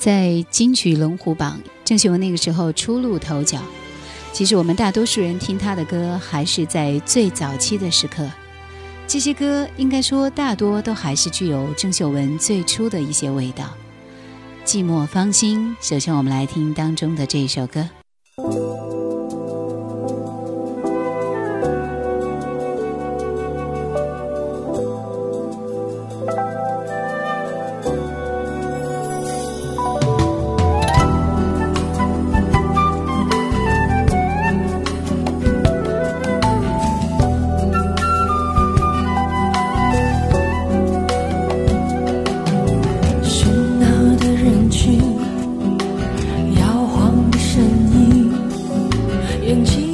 在金曲龙虎榜，郑秀文那个时候初露头角。其实我们大多数人听她的歌，还是在最早期的时刻。这些歌应该说大多都还是具有郑秀文最初的一些味道。寂寞芳心，首先我们来听当中的这一首歌。眼睛。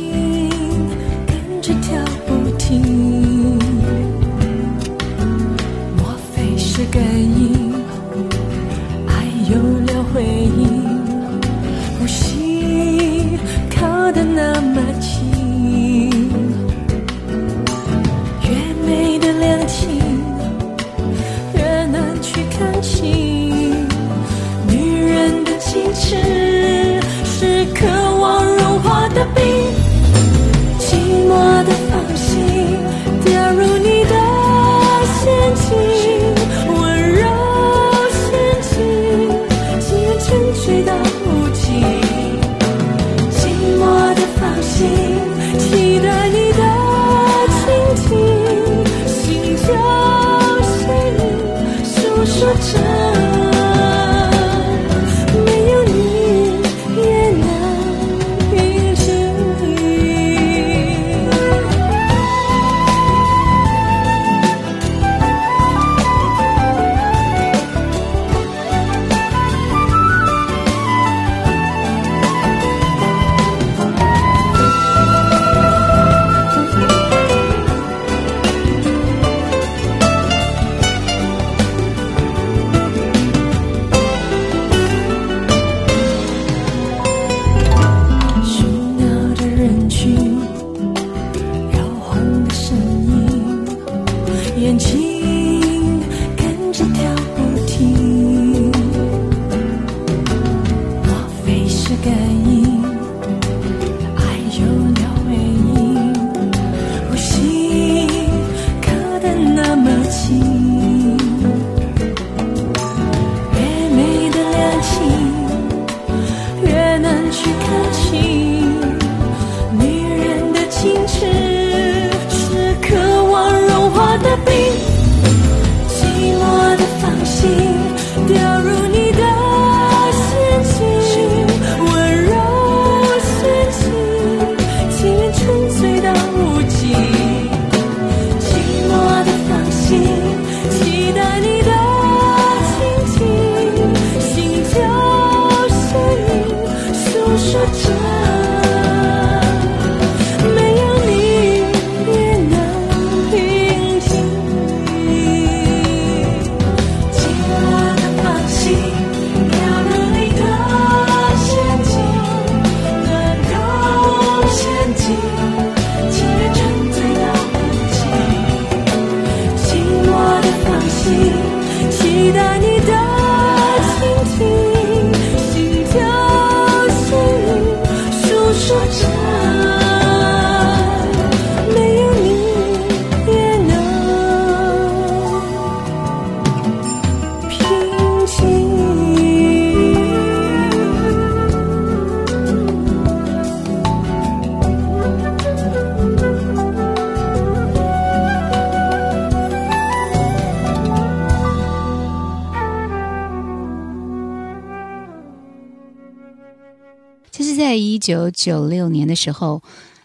一九九六年的时候，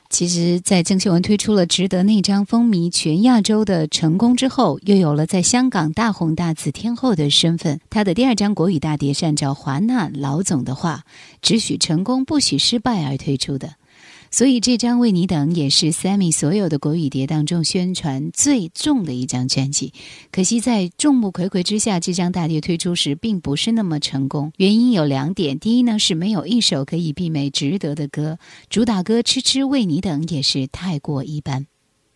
其实，在郑秀文推出了《值得》那张风靡全亚洲的成功之后，又有了在香港大红大紫天后的身份。她的第二张国语大碟是按照华纳老总的话，只许成功不许失败而推出的。所以这张《为你等》也是 Sammy 所有的国语碟当中宣传最重的一张专辑。可惜在众目睽睽之下，这张大碟推出时并不是那么成功。原因有两点：第一呢是没有一首可以媲美《值得》的歌，主打歌《痴痴为你等》也是太过一般。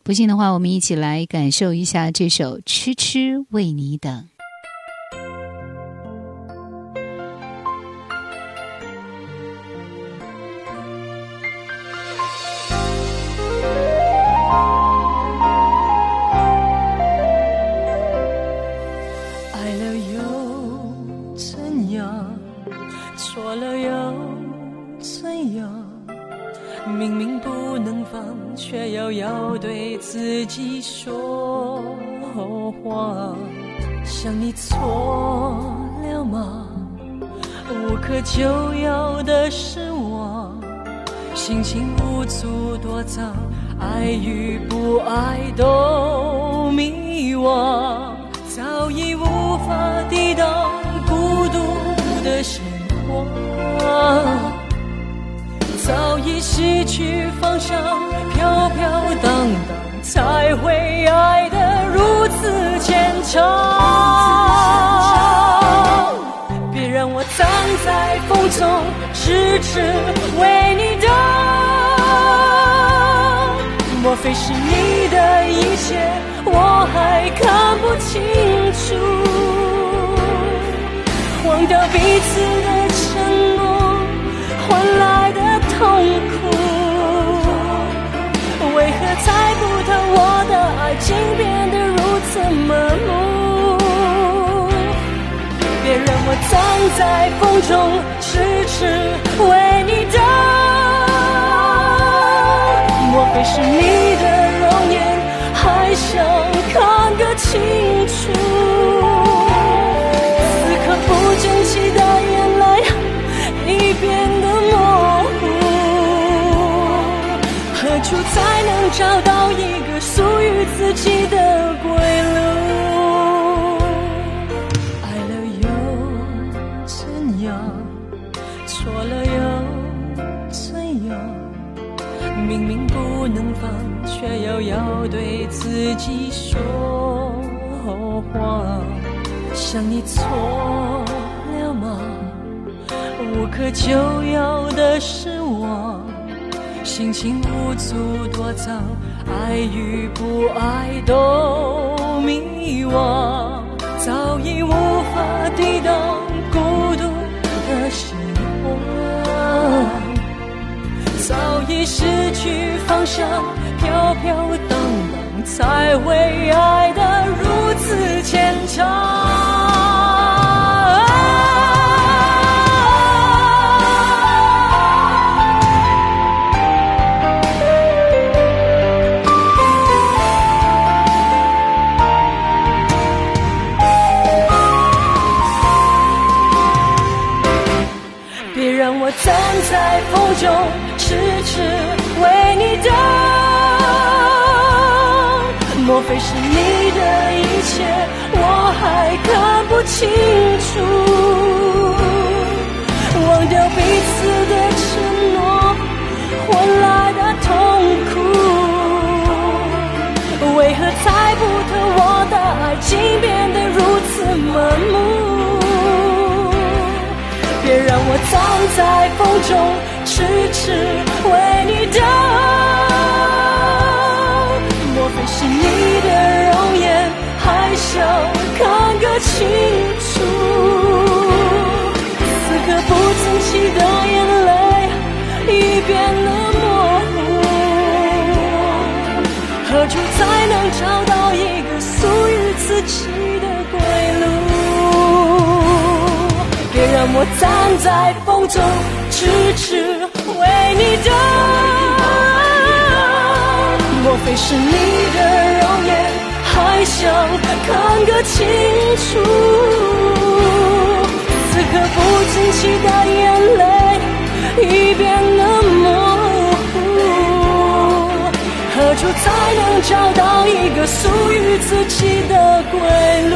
不信的话，我们一起来感受一下这首《痴痴为你等》。却又要对自己说谎。想你错了吗？无可救药的失望，心情无处躲藏，爱与不爱都迷惘，早已无法抵挡孤独的鲜花，早已失去方向，才会爱得如此牵肠。藏在风中，痴痴为你等。莫非是你的一切，我还看不清楚？忘掉彼此的承诺，换来的痛的爱情变得如此麻木？别让我藏在风中，痴痴为你等。莫非是你的容颜，还想看个清楚？此刻不争气的眼泪已变得模糊，何处才能找到一个属于自己自己说谎，想你错了吗？无可救药的失望，心情无处躲藏，爱与不爱都迷惘，早已无法抵挡孤独的生活，早已失去方向。飘飘，才会爱得如此牵肠。掉彼此的承诺，换来的痛苦，为何猜不透我的爱情变得如此麻木？别让我藏在风中，痴痴为你等。莫非是你的容颜，还想看个清楚？争气的眼泪已变得模糊，何处才能找到一个属于自己的归路？别让我站在风中，痴痴为你等。莫非是你的容颜，还想看个清楚？可不争气的眼泪已变得模糊，何处才能找到一个属于自己的归路？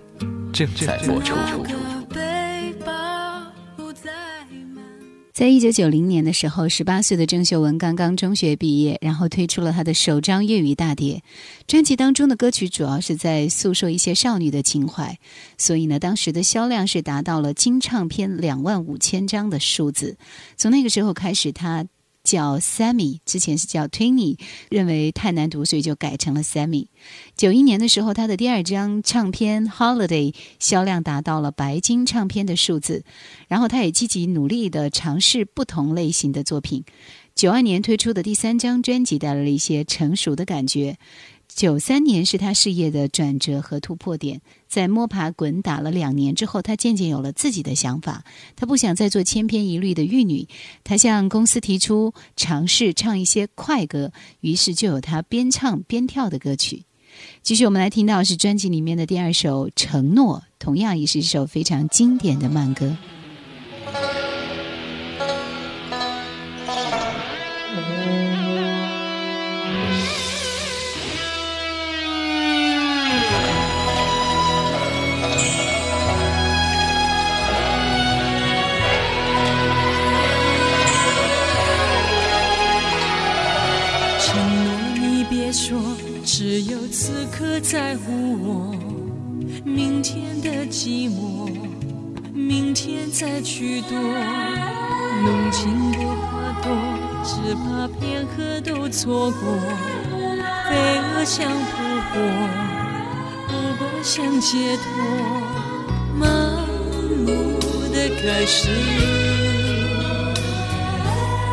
正在播出。在一九九零年的时候，十八岁的郑秀文刚刚中学毕业，然后推出了她的首张粤语大碟。专辑当中的歌曲主要是在诉说一些少女的情怀，所以呢，当时的销量是达到了金唱片两万五千张的数字。从那个时候开始，她。叫 Sammy，之前是叫 Twinny，认为太难读，所以就改成了 Sammy。九一年的时候，他的第二张唱片《Holiday》销量达到了白金唱片的数字，然后他也积极努力地尝试不同类型的作品。九二年推出的第三张专辑带来了一些成熟的感觉。九三年是他事业的转折和突破点，在摸爬滚打了两年之后，他渐渐有了自己的想法。他不想再做千篇一律的玉女，他向公司提出尝试唱一些快歌，于是就有他边唱边跳的歌曲。继续，我们来听到是专辑里面的第二首《承诺》，同样也是一首非常经典的慢歌。再去躲，浓情不怕多，只怕片刻都错过。飞蛾想扑火，不过想解脱，麻木的开始，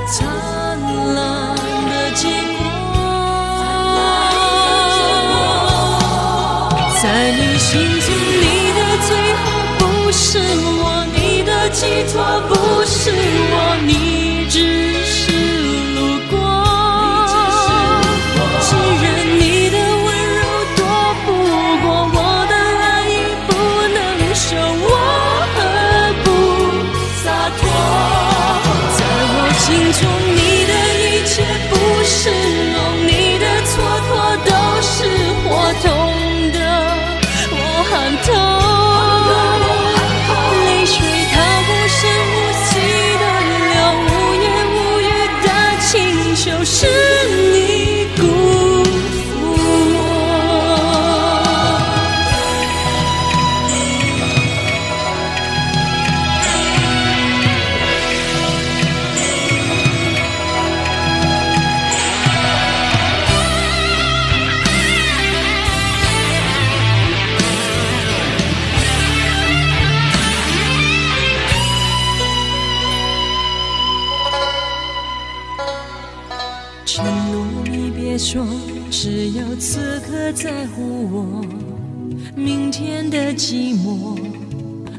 灿烂的结果。在你心中，你的最后不是梦，寄托不是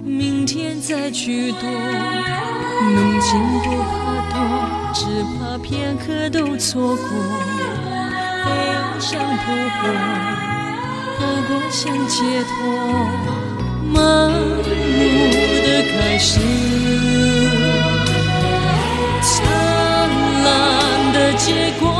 明天再去躲，浓情不怕多，只怕片刻都错过。飞蛾想扑火，不过想解脱，麻木的开始，灿烂的结果。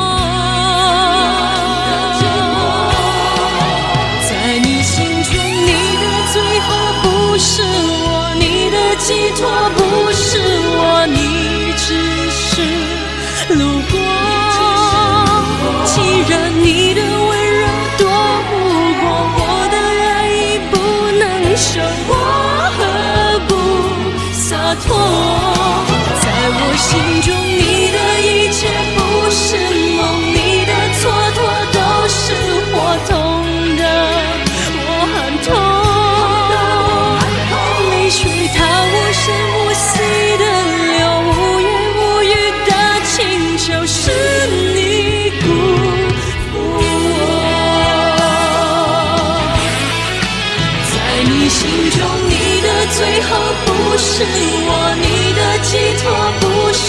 是我，你的寄托不是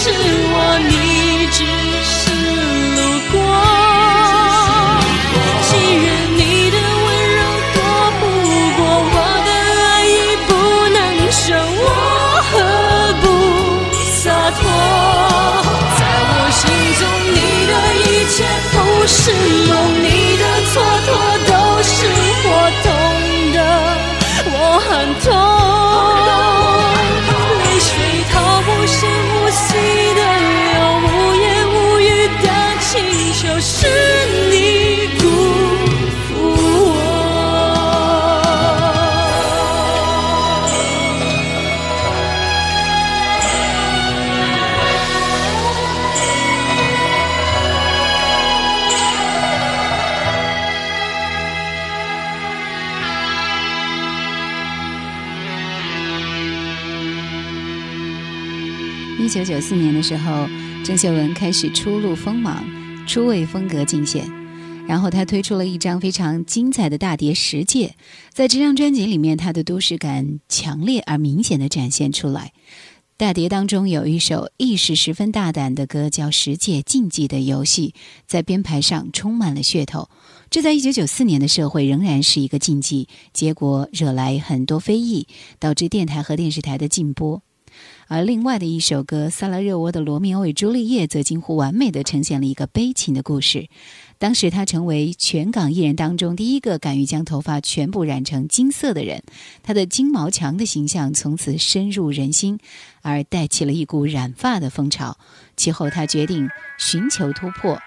九九四年的时候，郑秀文开始初露锋芒，初为风格尽显。然后他推出了一张非常精彩的大碟《十戒》，在这张专辑里面，他的都市感强烈而明显的展现出来。大碟当中有一首意识十分大胆的歌，叫《十戒禁忌的游戏》，在编排上充满了噱头。这在一九九四年的社会仍然是一个禁忌，结果惹来很多非议，导致电台和电视台的禁播。而另外的一首歌《萨拉热窝的罗密欧与朱丽叶》则近乎完美的呈现了一个悲情的故事。当时他成为全港艺人当中第一个敢于将头发全部染成金色的人，他的金毛强的形象从此深入人心，而带起了一股染发的风潮。其后他决定寻求突破，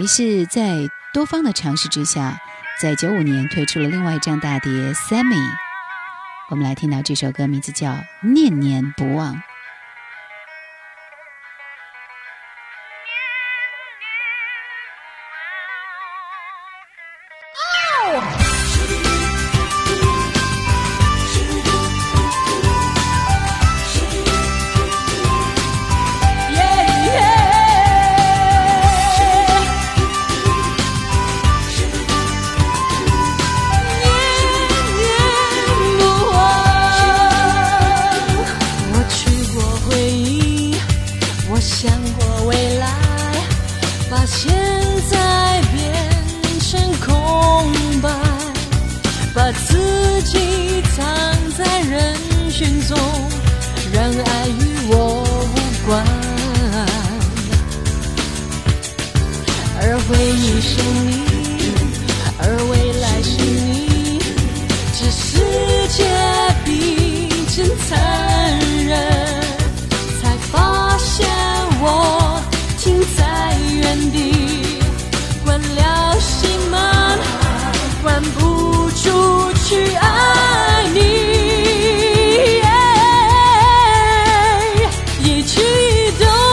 于是，在多方的尝试之下，在九五年推出了另外一张大碟《Sammy》。我们来听到这首歌，名字叫《念念不忘》。don't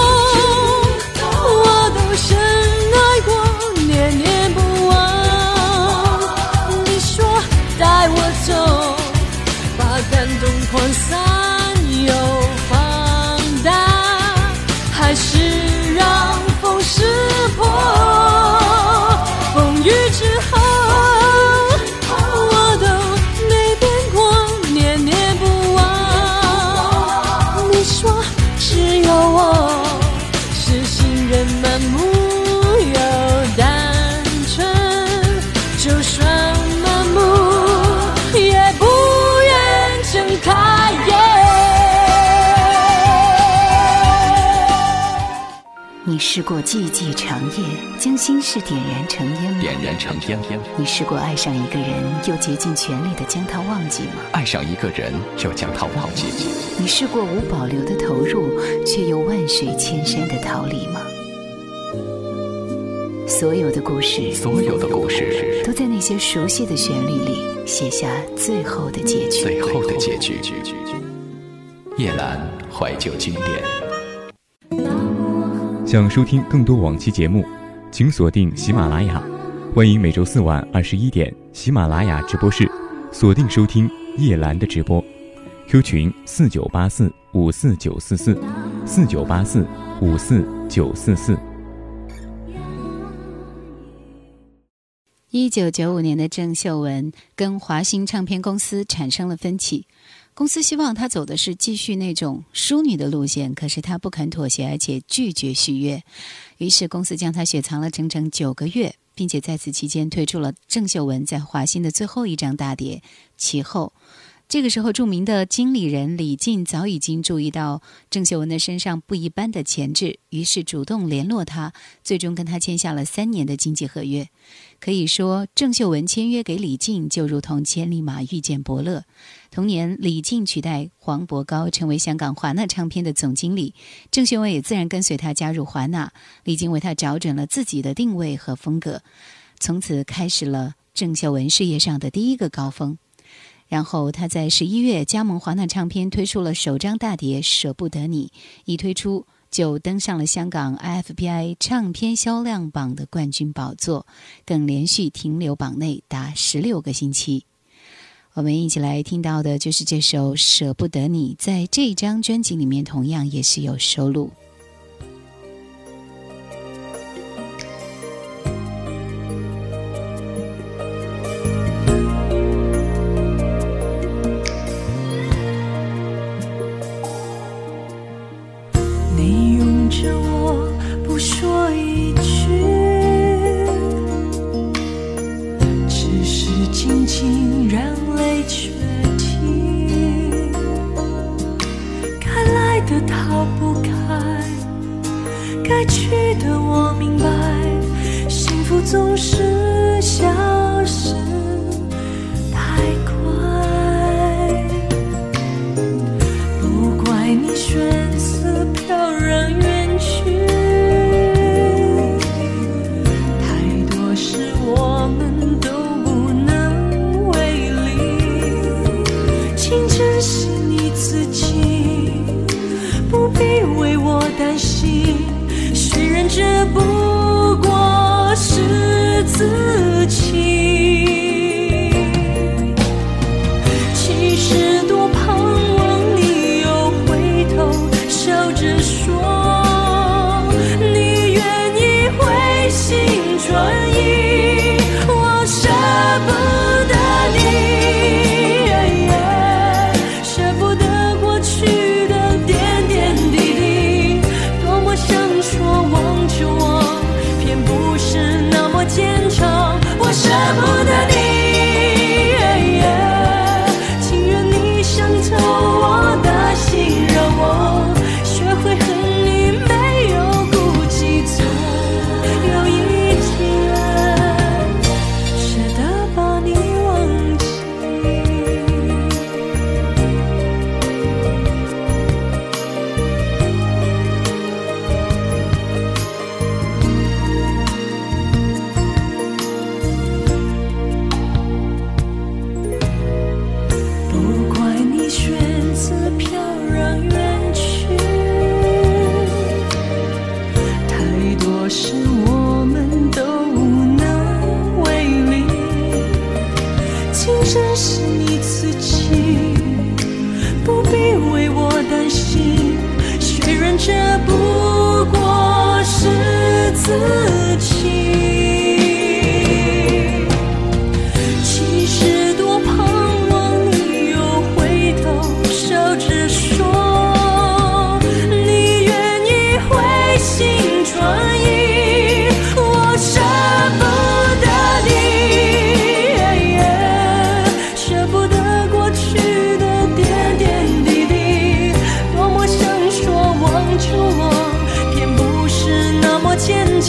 试过寂寂长夜，将心事点燃成烟吗？点燃成烟。你试过爱上一个人，又竭尽全力的将他忘记吗？爱上一个人，又将他忘记。你试过无保留的投入，却又万水千山的逃离吗？所有的故事，所有的故事，都在那些熟悉的旋律里写下最后的结局。最后的结局。叶兰怀旧经典。想收听更多往期节目，请锁定喜马拉雅。欢迎每周四晚二十一点喜马拉雅直播室锁定收听叶兰的直播。Q 群四九八四五四九四四四九八四五四九四四。一九九五年的郑秀文跟华星唱片公司产生了分歧。公司希望她走的是继续那种淑女的路线，可是她不肯妥协，而且拒绝续约。于是公司将她雪藏了整整九个月，并且在此期间推出了郑秀文在华星的最后一张大碟。其后。这个时候，著名的经理人李静早已经注意到郑秀文的身上不一般的潜质，于是主动联络他，最终跟他签下了三年的经纪合约。可以说，郑秀文签约给李静，就如同千里马遇见伯乐。同年，李静取代黄伯高成为香港华纳唱片的总经理，郑秀文也自然跟随他加入华纳。李静为他找准了自己的定位和风格，从此开始了郑秀文事业上的第一个高峰。然后他在十一月加盟华纳唱片，推出了首张大碟《舍不得你》，一推出就登上了香港 IFPI 唱片销量榜的冠军宝座，更连续停留榜内达十六个星期。我们一起来听到的就是这首《舍不得你》，在这张专辑里面同样也是有收录。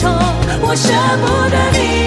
我舍不得你。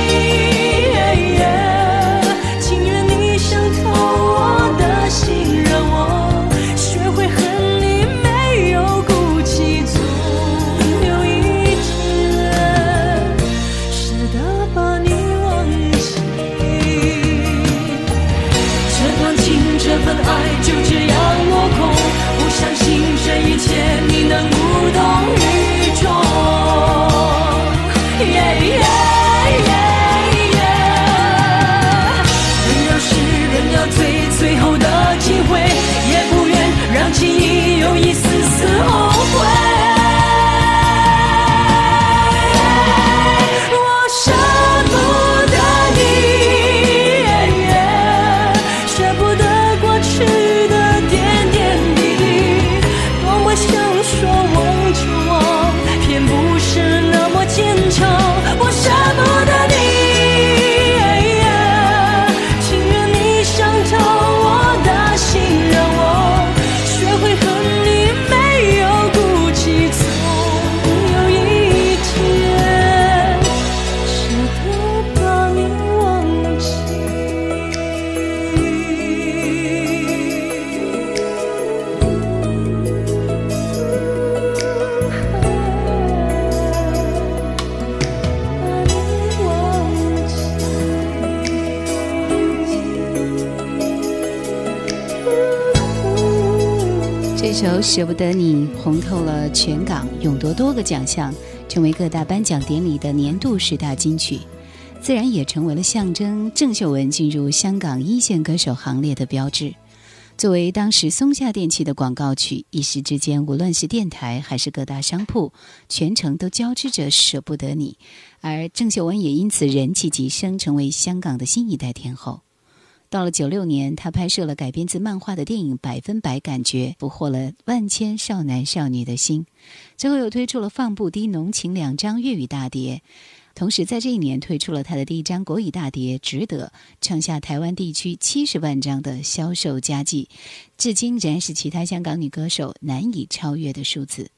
这首《舍不得你红透了全港，勇夺多个奖项，成为各大颁奖典礼的年度十大金曲。自然也成为了象征郑秀文进入香港一线歌手行列的标志。作为当时松下电器的广告曲，一时之间，无论是电台还是各大商铺，全程都交织着“舍不得你”，而郑秀文也因此人气急升，成为香港的新一代天后。到了九六年，她拍摄了改编自漫画的电影《百分百感觉》，俘获了万千少男少女的心。最后又推出了《放不低》《浓情》两张粤语大碟。同时，在这一年推出了他的第一张国语大碟《值得》，创下台湾地区七十万张的销售佳绩，至今仍然是其他香港女歌手难以超越的数字。